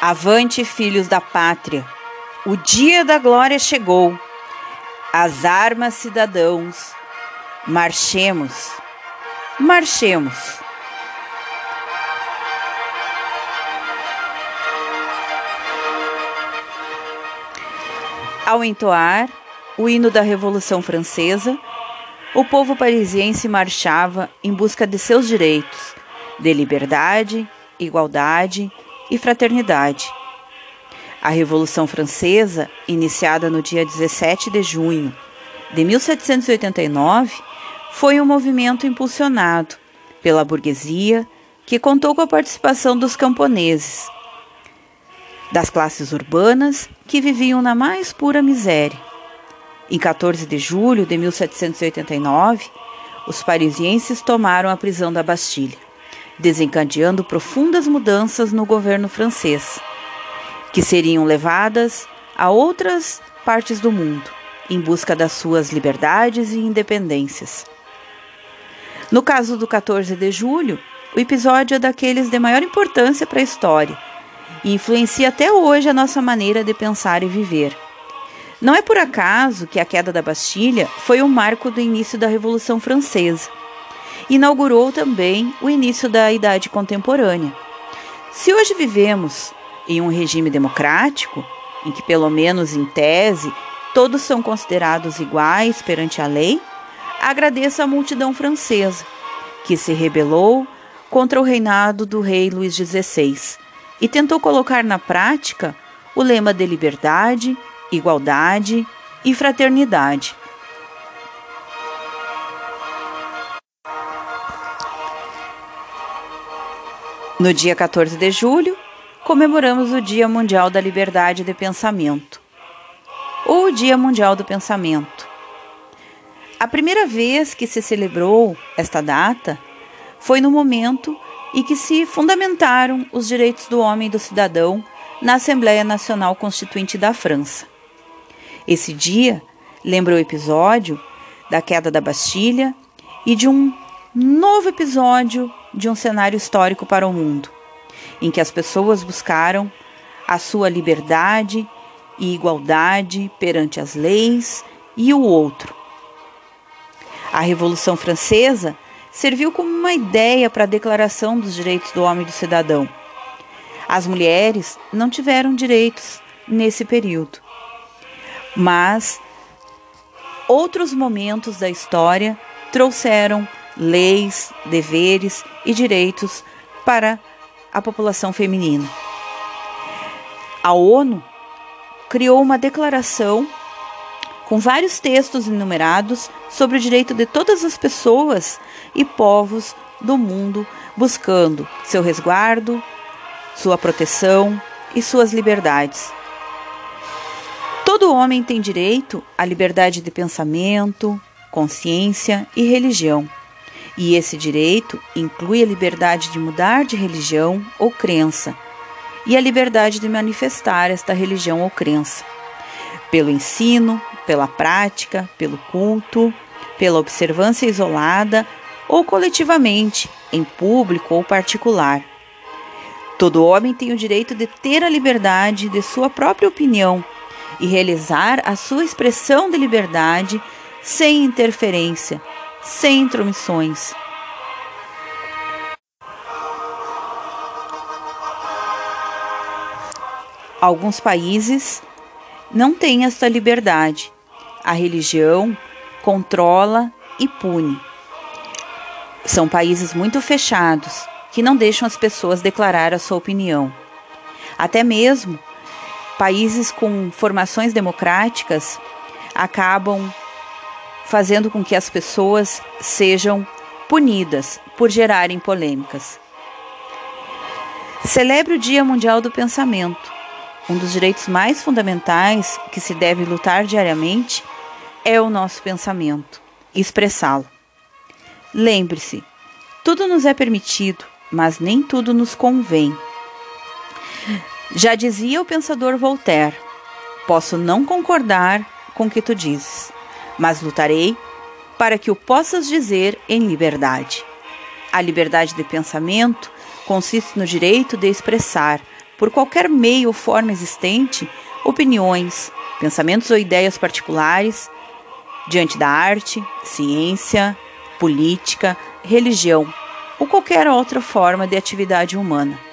Avante, filhos da pátria! O dia da glória chegou. As armas, cidadãos. Marchemos, marchemos. Ao entoar o hino da Revolução Francesa, o povo parisiense marchava em busca de seus direitos, de liberdade, igualdade e fraternidade. A Revolução Francesa, iniciada no dia 17 de junho de 1789, foi um movimento impulsionado pela burguesia que contou com a participação dos camponeses, das classes urbanas que viviam na mais pura miséria. Em 14 de julho de 1789, os parisienses tomaram a prisão da Bastilha, desencadeando profundas mudanças no governo francês, que seriam levadas a outras partes do mundo em busca das suas liberdades e independências. No caso do 14 de julho, o episódio é daqueles de maior importância para a história e influencia até hoje a nossa maneira de pensar e viver. Não é por acaso que a queda da Bastilha foi o marco do início da Revolução Francesa. Inaugurou também o início da Idade Contemporânea. Se hoje vivemos em um regime democrático, em que, pelo menos em tese, todos são considerados iguais perante a lei, agradeço à multidão francesa, que se rebelou contra o reinado do rei Luís XVI e tentou colocar na prática o lema de liberdade, igualdade e fraternidade. No dia 14 de julho, comemoramos o Dia Mundial da Liberdade de Pensamento, ou Dia Mundial do Pensamento. A primeira vez que se celebrou esta data foi no momento em que se fundamentaram os direitos do homem e do cidadão na Assembleia Nacional Constituinte da França. Esse dia lembra o episódio da queda da Bastilha e de um novo episódio de um cenário histórico para o mundo, em que as pessoas buscaram a sua liberdade e igualdade perante as leis e o outro. A Revolução Francesa serviu como uma ideia para a declaração dos direitos do homem e do cidadão. As mulheres não tiveram direitos nesse período mas outros momentos da história trouxeram leis, deveres e direitos para a população feminina. A ONU criou uma declaração com vários textos enumerados sobre o direito de todas as pessoas e povos do mundo, buscando seu resguardo, sua proteção e suas liberdades. Todo homem tem direito à liberdade de pensamento, consciência e religião. E esse direito inclui a liberdade de mudar de religião ou crença e a liberdade de manifestar esta religião ou crença, pelo ensino, pela prática, pelo culto, pela observância isolada ou coletivamente, em público ou particular. Todo homem tem o direito de ter a liberdade de sua própria opinião e realizar a sua expressão de liberdade sem interferência, sem intromissões. Alguns países não têm esta liberdade. A religião controla e pune. São países muito fechados que não deixam as pessoas declarar a sua opinião. Até mesmo países com formações democráticas acabam fazendo com que as pessoas sejam punidas por gerarem polêmicas. Celebre o Dia Mundial do Pensamento. Um dos direitos mais fundamentais que se deve lutar diariamente é o nosso pensamento, expressá-lo. Lembre-se, tudo nos é permitido, mas nem tudo nos convém. Já dizia o pensador Voltaire: Posso não concordar com o que tu dizes, mas lutarei para que o possas dizer em liberdade. A liberdade de pensamento consiste no direito de expressar por qualquer meio ou forma existente, opiniões, pensamentos ou ideias particulares diante da arte, ciência, política, religião ou qualquer outra forma de atividade humana.